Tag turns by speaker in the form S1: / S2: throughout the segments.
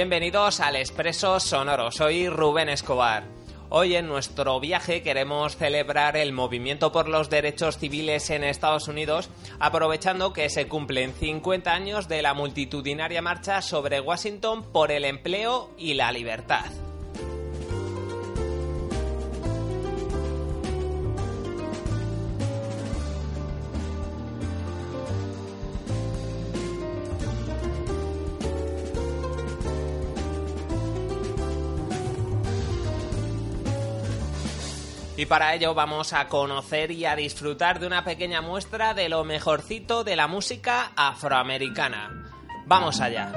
S1: Bienvenidos al Expreso Sonoro, soy Rubén Escobar. Hoy en nuestro viaje queremos celebrar el movimiento por los derechos civiles en Estados Unidos, aprovechando que se cumplen 50 años de la multitudinaria marcha sobre Washington por el empleo y la libertad. Y para ello vamos a conocer y a disfrutar de una pequeña muestra de lo mejorcito de la música afroamericana. Vamos allá.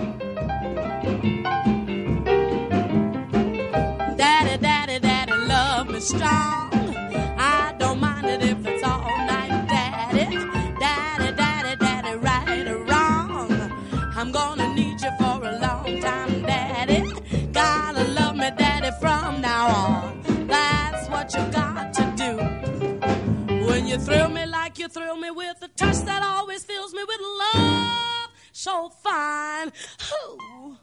S2: Thrill me with a touch that always fills me with love. So fine. Ooh.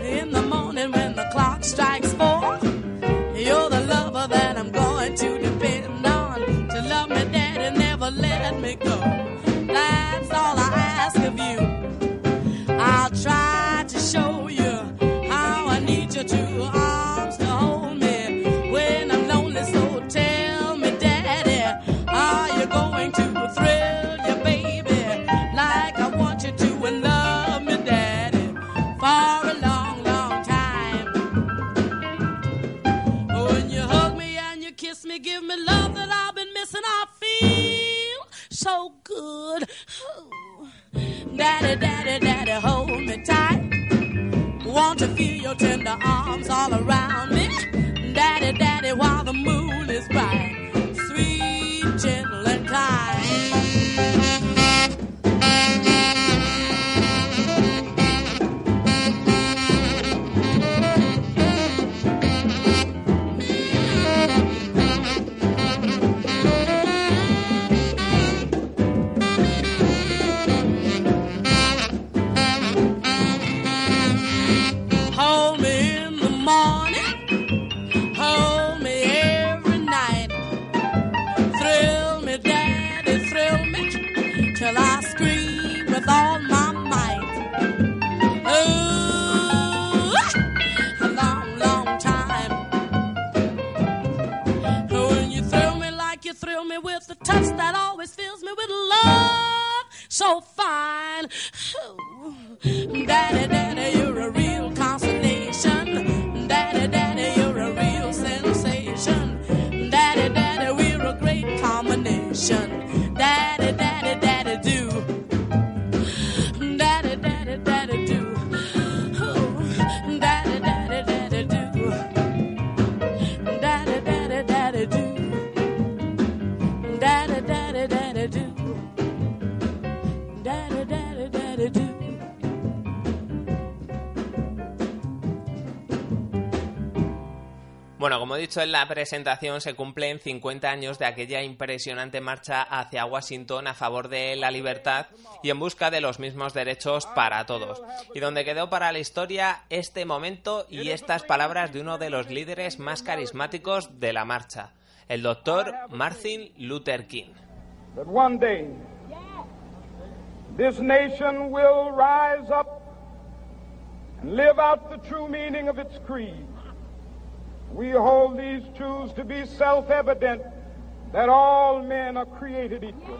S2: In the morning when the clock strikes four. You're the lover that I'm going to depend on. To love me, daddy, and never let me go. That's all I ask of you. I'll try tender arms all around
S1: como he dicho en la presentación, se cumplen 50 años de aquella impresionante marcha hacia Washington a favor de la libertad y en busca de los mismos derechos para todos. Y donde quedó para la historia este momento y estas palabras de uno de los líderes más carismáticos de la marcha, el doctor Martin Luther King.
S3: We hold these truths to be self evident that all men are created equal.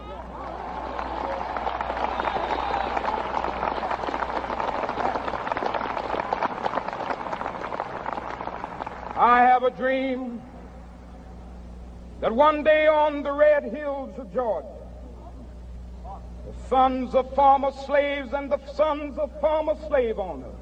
S3: I have a dream that one day on the red hills of Georgia, the sons of former slaves and the sons of former slave owners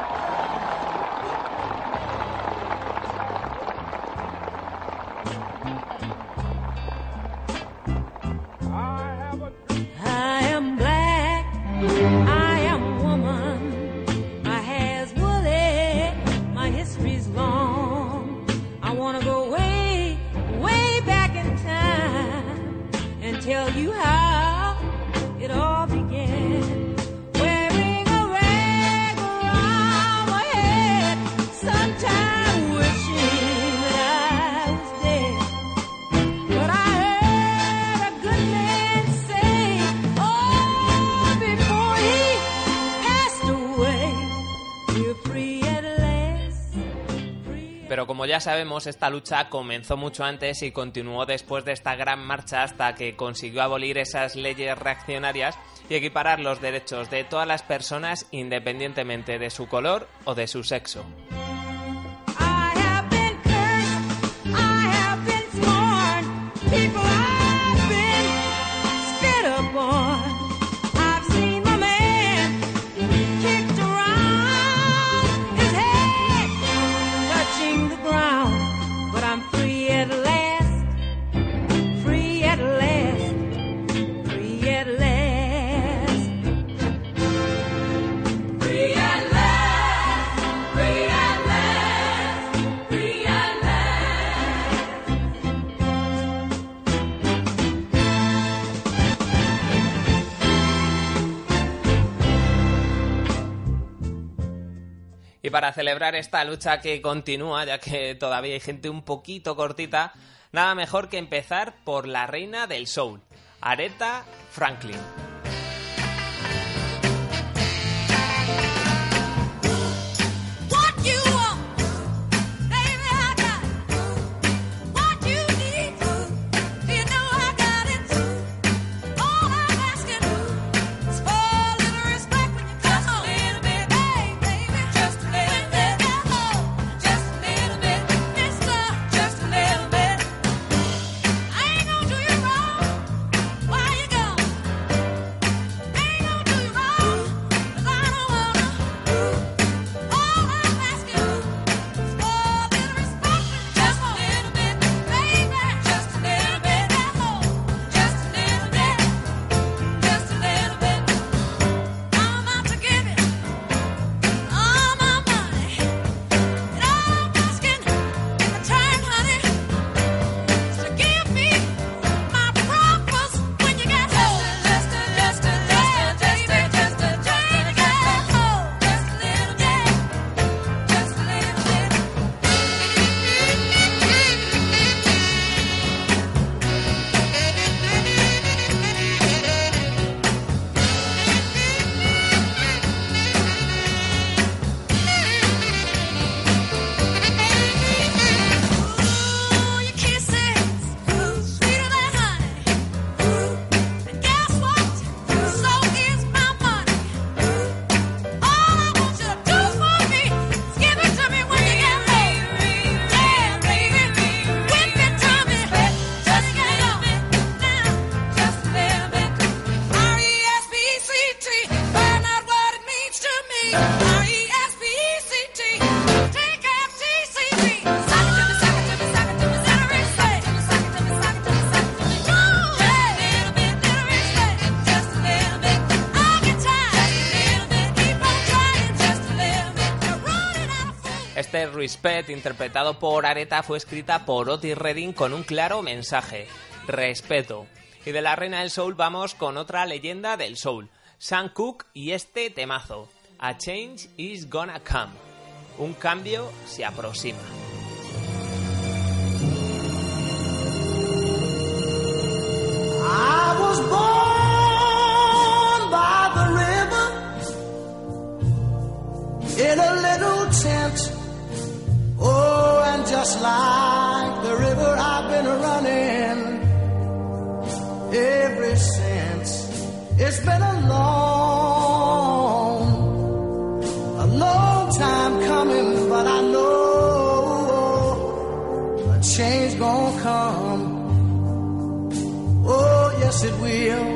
S4: Como ya sabemos, esta lucha comenzó mucho antes y continuó después de esta gran marcha hasta que consiguió abolir esas leyes reaccionarias y equiparar los derechos de todas las personas independientemente de su color o de su sexo. Para celebrar esta lucha que continúa, ya que todavía hay gente un poquito cortita, nada mejor que empezar por la reina del soul, Aretha Franklin.
S1: Respect,
S4: interpretado por Aretha, fue escrita por Otis Redding con un claro mensaje: respeto. Y de la reina del soul vamos con otra leyenda del soul, Sam Cooke y este temazo: A change is gonna come. Un cambio se aproxima.
S5: just like the river I've been running ever since. It's been a long, a long time coming, but I know a change gonna come. Oh, yes, it will.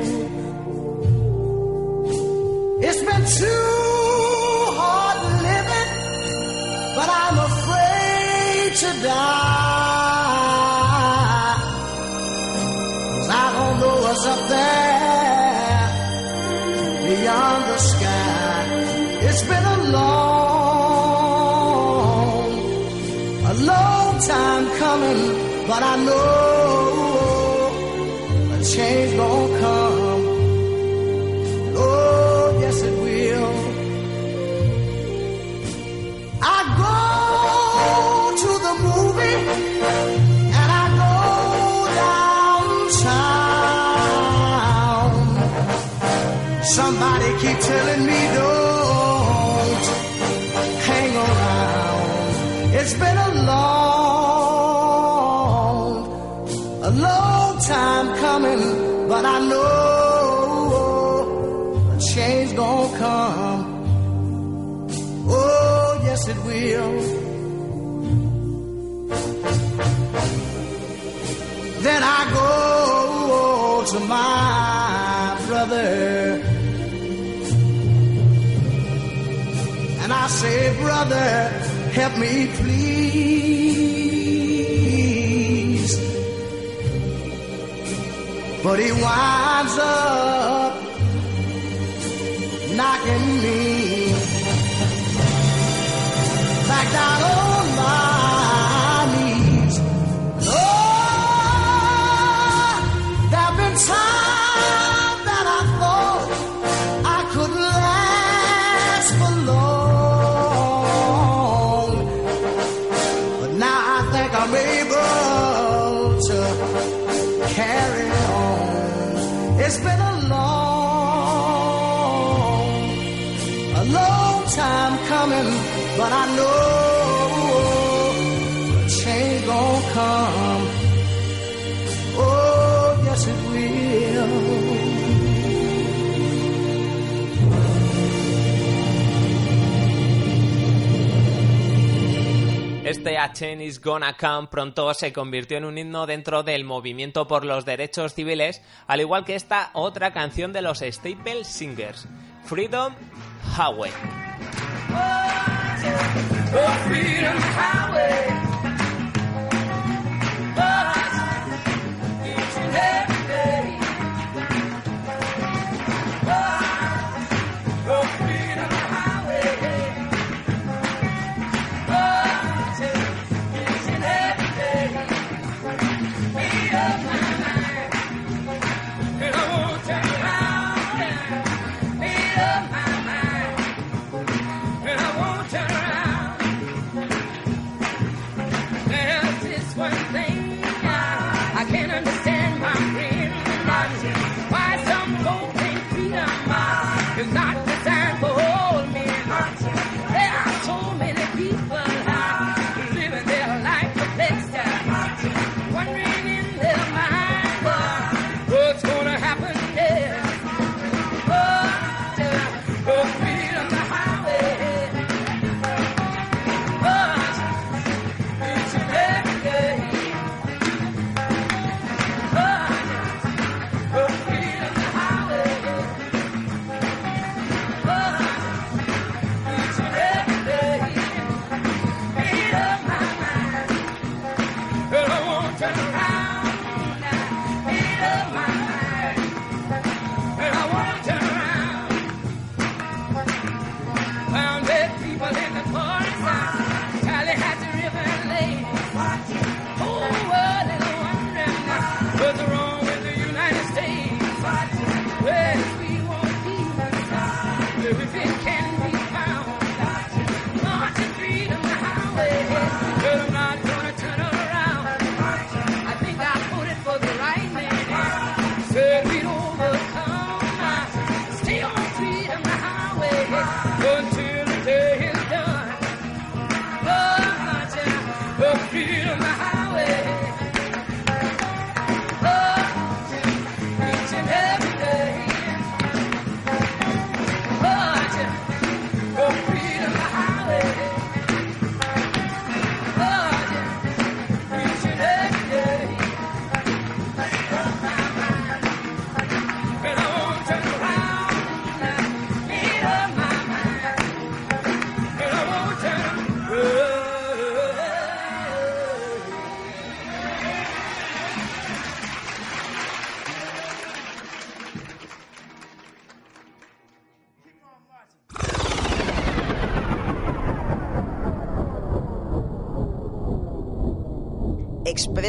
S5: it will. Then I go to my brother and I say, brother, help me please. But he winds up knocking me
S1: Este A Chain is Gonna Come pronto se convirtió en un himno dentro del movimiento por los derechos civiles, al igual que esta otra canción de los Staple Singers, Freedom Highway.
S2: Oh, oh,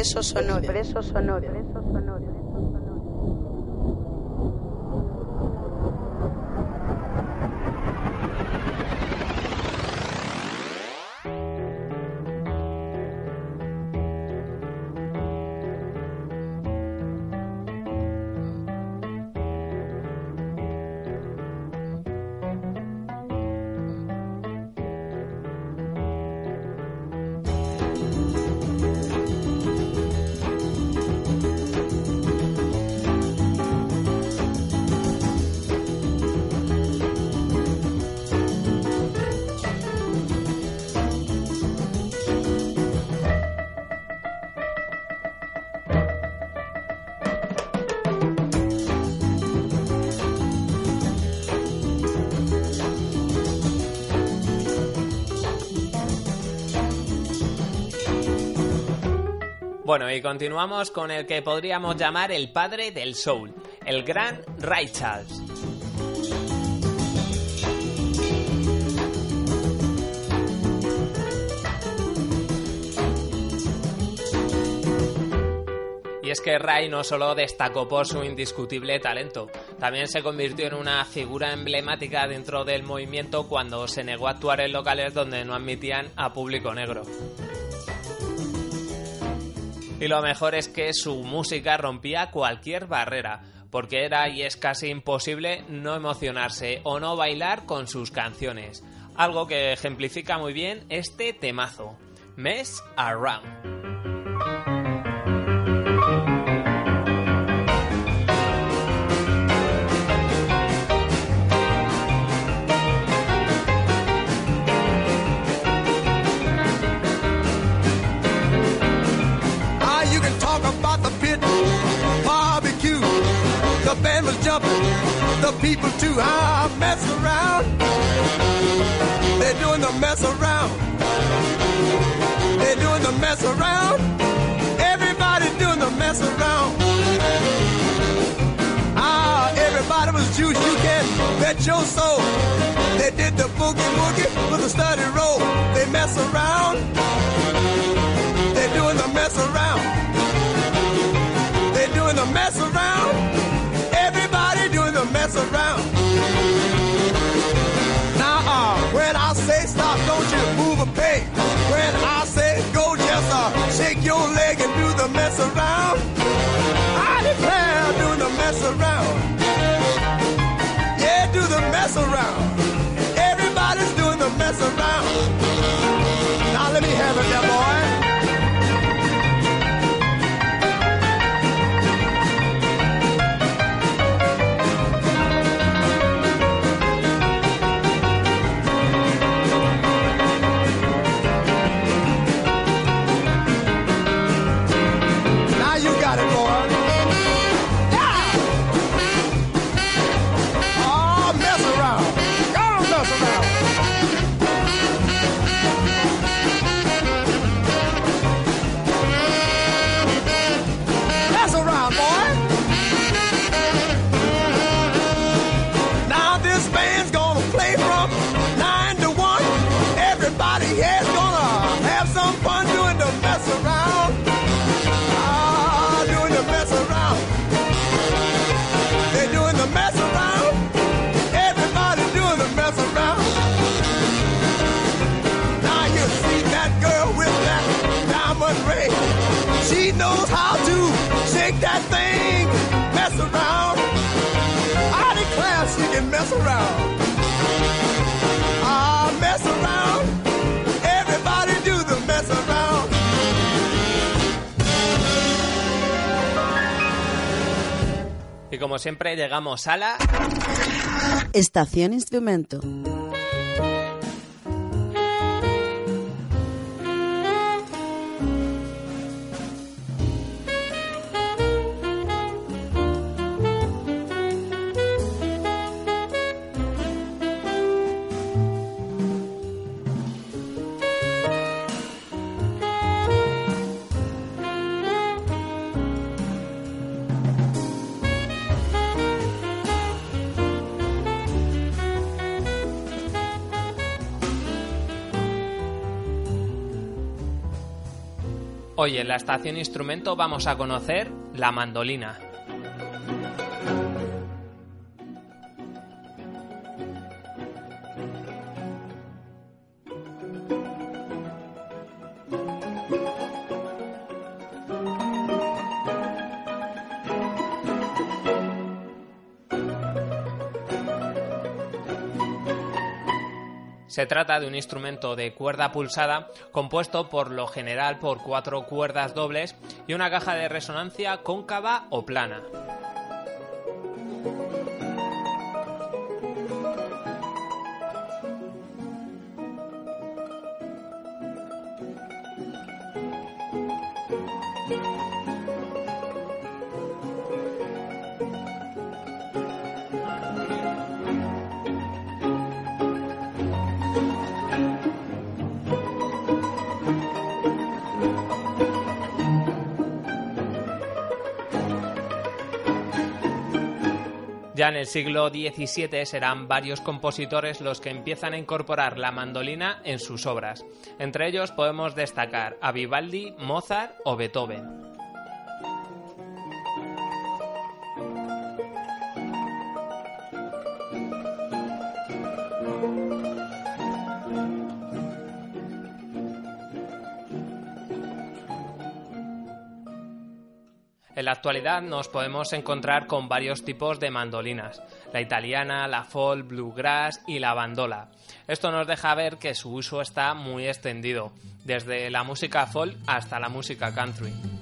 S6: Expreso Sonoro.
S7: Expreso Sonoro.
S1: Bueno, y continuamos con el que podríamos llamar el padre del soul, el gran Ray Charles. Y es que Ray no solo destacó por su indiscutible talento, también se convirtió en una figura emblemática dentro del movimiento cuando se negó a actuar en locales donde no admitían a público negro. Y lo mejor es que su música rompía cualquier barrera, porque era y es casi imposible no emocionarse o no bailar con sus canciones, algo que ejemplifica muy bien este temazo, Mess Around.
S8: Band was jumping, the people too. Ah, mess around. They're doing the mess around. They're doing the mess around. Everybody's doing the mess around. Ah, everybody was juice. You can bet your soul. They did the boogie woogie with a study roll. They mess around. They're doing the mess around. told you to move a pay.
S1: Y como siempre llegamos a la...
S6: Estación Instrumento.
S1: Hoy en la estación instrumento vamos a conocer la mandolina. Se trata de un instrumento de cuerda pulsada compuesto por lo general por cuatro cuerdas dobles y una caja de resonancia cóncava o plana. El siglo XVII serán varios compositores los que empiezan a incorporar la mandolina en sus obras. Entre ellos podemos destacar a Vivaldi, Mozart o Beethoven. Actualidad nos podemos encontrar con varios tipos de mandolinas, la italiana, la folk, bluegrass y la bandola. Esto nos deja ver que su uso está muy extendido, desde la música folk hasta la música country.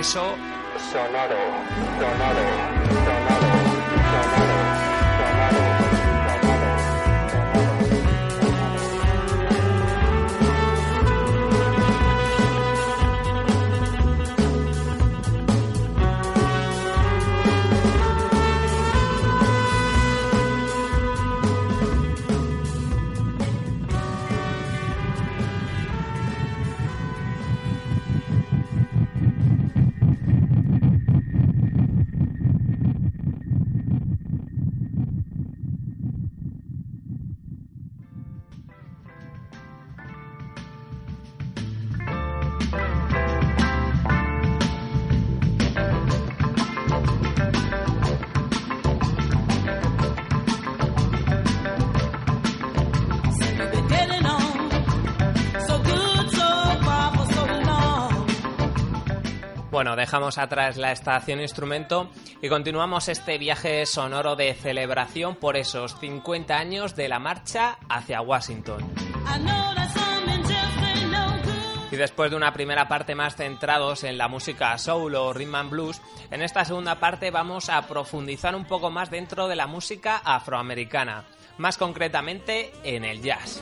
S1: Al Bueno, dejamos atrás la estación instrumento y continuamos este viaje sonoro de celebración por esos 50 años de la marcha hacia Washington. Y después de una primera parte más centrados en la música soul o rhythm and blues, en esta segunda parte vamos a profundizar un poco más dentro de la música afroamericana, más concretamente en el jazz.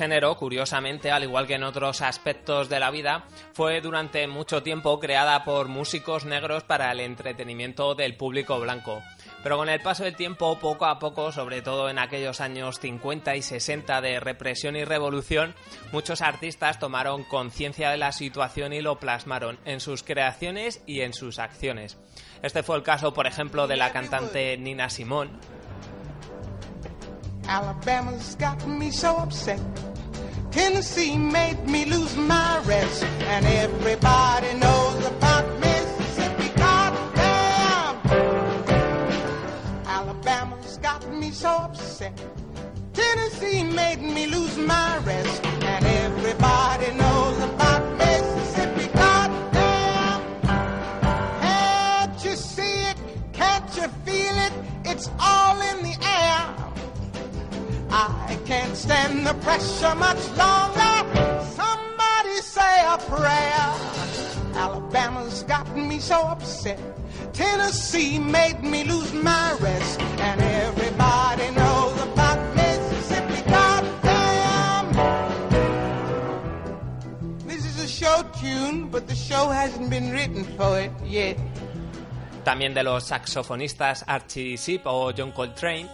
S1: Género, curiosamente, al igual que en otros aspectos de la vida, fue durante mucho tiempo creada por músicos negros para el entretenimiento del público blanco. Pero con el paso del tiempo, poco a poco, sobre todo en aquellos años 50 y 60 de represión y revolución, muchos artistas tomaron conciencia de la situación y lo plasmaron en sus creaciones y en sus acciones. Este fue el caso, por ejemplo, de la cantante Nina Simone.
S9: Tennessee made me lose my rest. And everybody knows about Mississippi. Goddamn! Alabama's got me so upset. Tennessee made me lose my rest. And everybody knows can't stand the pressure much longer. Somebody say a prayer. Alabama's got me so upset. Tennessee made me lose my rest. And everybody knows about Mississippi. Goddamn! This is a show tune, but the show hasn't been written for it yet.
S1: también de los saxofonistas Archie Sheep o John Coltrane,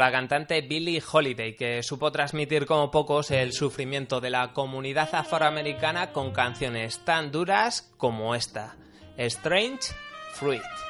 S1: la cantante Billie Holiday, que supo transmitir como pocos el sufrimiento de la comunidad afroamericana con canciones tan duras como esta, Strange Fruit.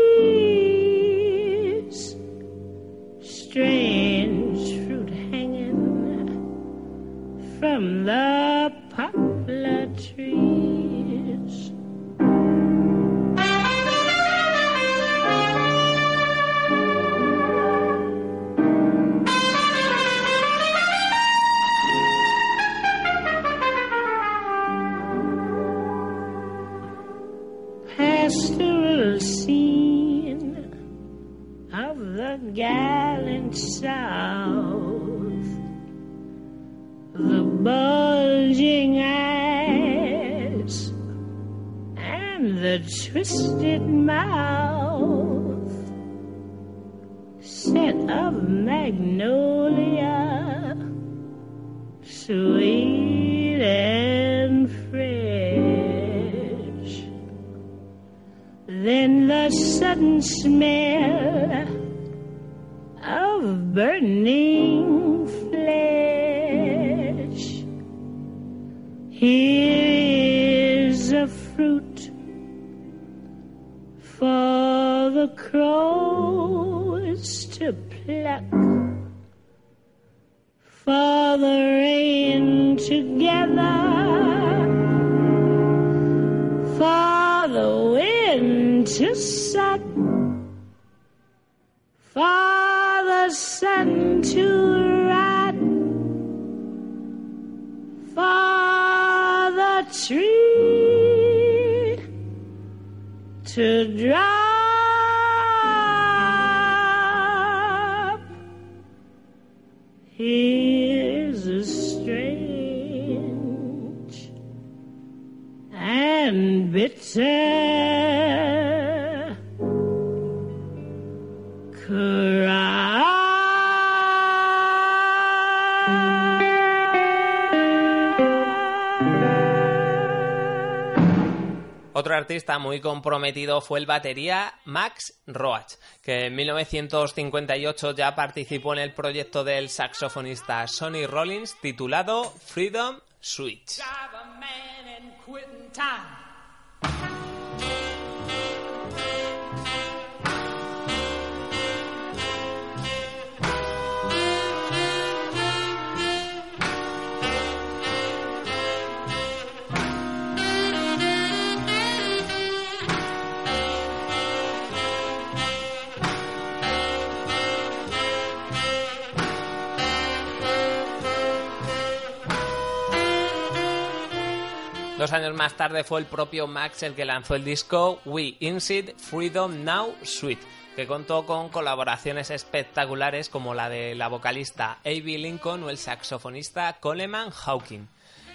S4: them that
S1: Otro artista muy comprometido fue el batería Max Roach, que en 1958 ya participó en el proyecto del saxofonista Sonny Rollins titulado Freedom Switch. Dos años más tarde fue el propio Max el que lanzó el disco We Inside Freedom Now Suite, que contó con colaboraciones espectaculares como la de la vocalista A.B. Lincoln o el saxofonista Coleman Hawking.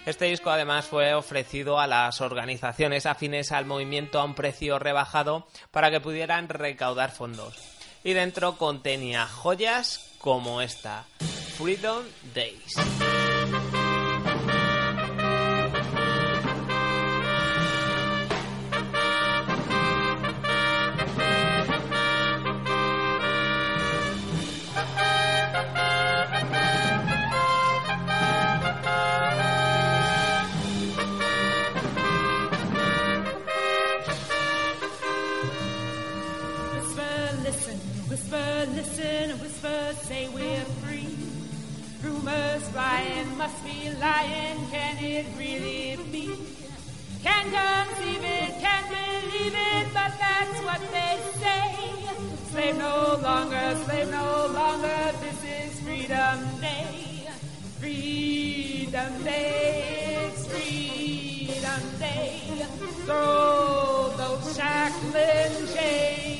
S1: Este disco además fue ofrecido a las organizaciones afines al movimiento a un precio rebajado para que pudieran recaudar fondos. Y dentro contenía joyas como esta, Freedom Days.
S2: Flying, must be lying, can it really be? Can't conceive it, can't believe it, but that's what they say. Slave no longer, slave no longer, this is Freedom Day. Freedom Day, Freedom Day. Throw those shackling chains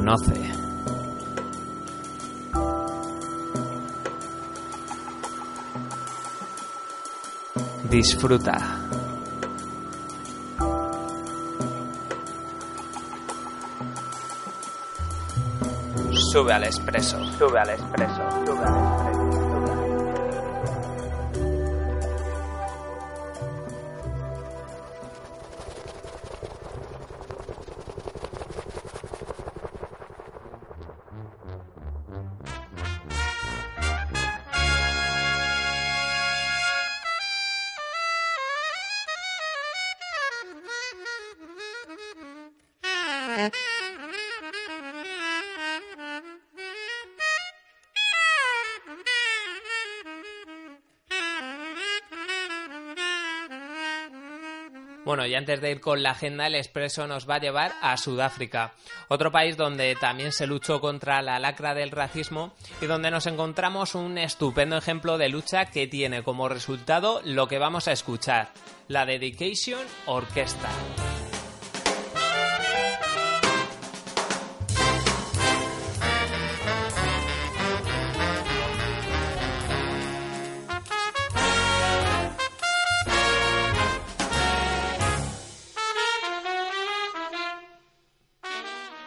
S1: Conoce. Disfruta. Sube al expreso. Sube al expreso. Sube al expreso. Bueno, y antes de ir con la agenda, el Expreso nos va a llevar a Sudáfrica, otro país donde también se luchó contra la lacra del racismo y donde nos encontramos un estupendo ejemplo de lucha que tiene como resultado lo que vamos a escuchar, la Dedication Orquesta.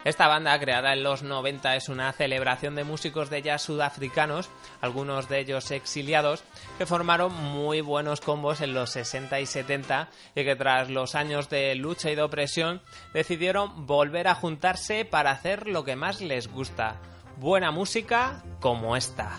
S1: Esta banda, creada en los 90, es una celebración de músicos de jazz sudafricanos, algunos de ellos exiliados, que formaron muy buenos combos en los 60 y 70 y que tras los años de lucha y de opresión decidieron volver a juntarse para hacer lo que más les gusta, buena música como esta.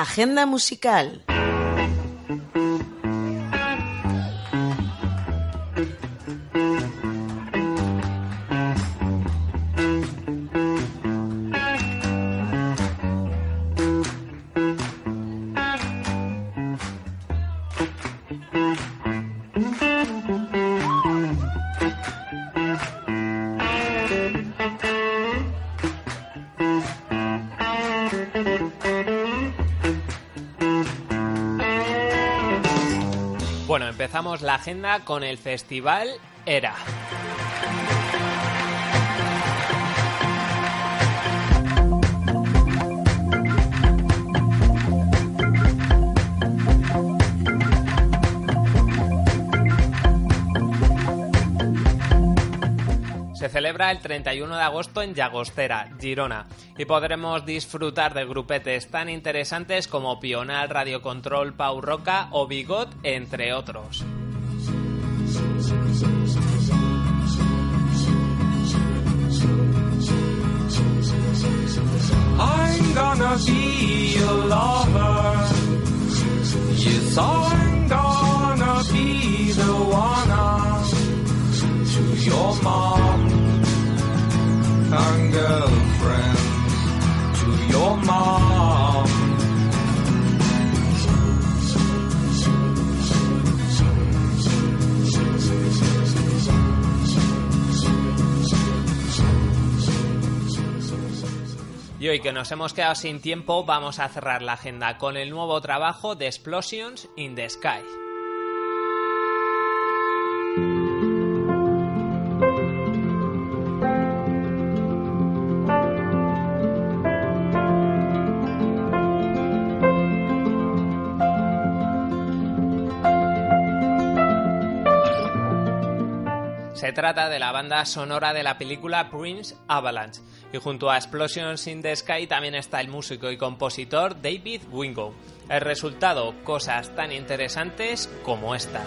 S7: Agenda musical.
S1: Empezamos la agenda con el festival Era. Se celebra el 31 de agosto en Llagostera, Girona, y podremos disfrutar de grupetes tan interesantes como Pional, Radio Control, Pau Roca o Bigot, entre otros.
S10: I'm gonna gonna be the one to your.
S1: Y hoy que nos hemos quedado sin tiempo, vamos a cerrar la agenda con el nuevo trabajo de Explosions in the Sky. Se trata de la banda sonora de la película Prince Avalanche y junto a Explosions in the Sky también está el músico y compositor David Wingo. El resultado, cosas tan interesantes como esta.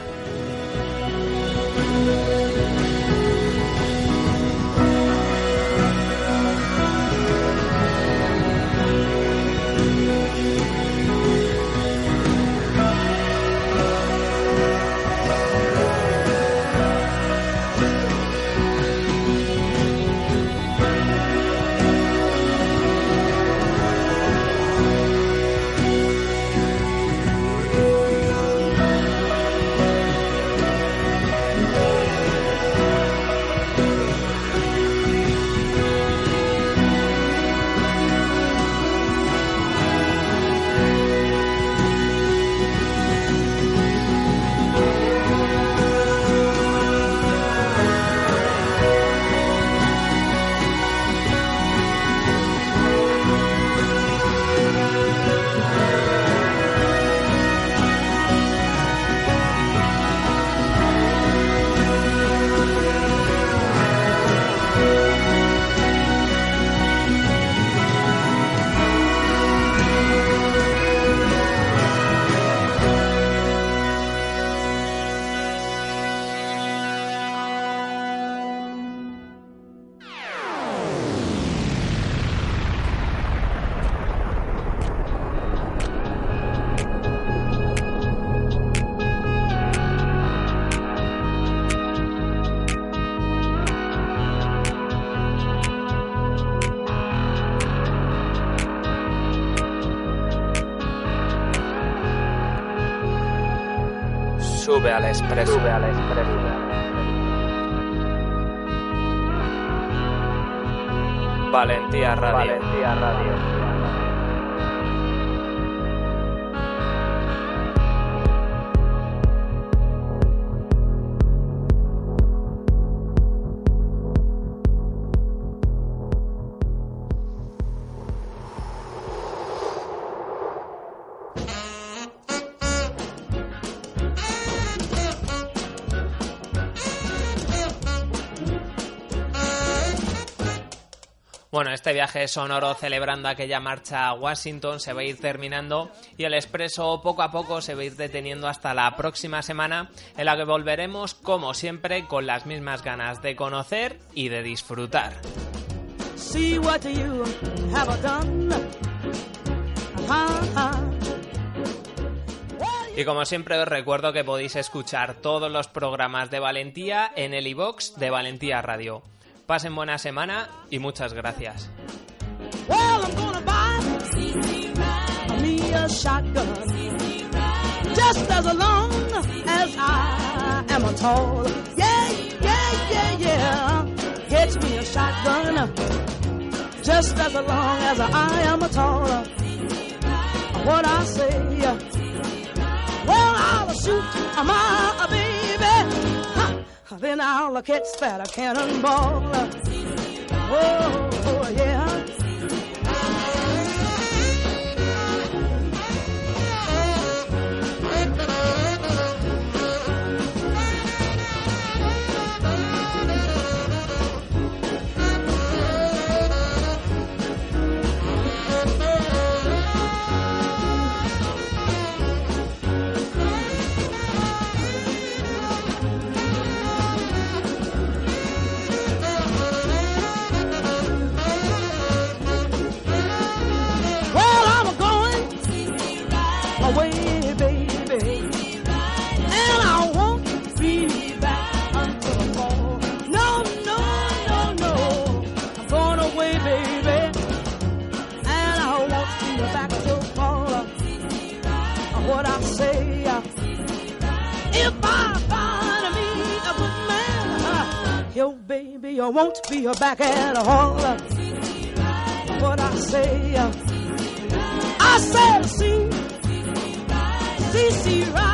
S1: Al expreso. Sube al Valentía Radio. Valentía Radio. Este viaje sonoro celebrando aquella marcha a Washington se va a ir terminando y el expreso poco a poco se va a ir deteniendo hasta la próxima semana en la que volveremos como siempre con las mismas ganas de conocer y de disfrutar.
S2: See what you have done.
S1: Y como siempre os recuerdo que podéis escuchar todos los programas de Valentía en el iBox de Valentía Radio. Pasen buena semana y muchas gracias.
S2: Just as as I am a tall. Yeah, yeah, yeah, yeah. Get me a shotgun. Just as long as I am a tall. What I say. Well, I'll shoot. Then I'll catch that cannonball. Oh, I won't be back at all. What I say, I said, see, see, see, right.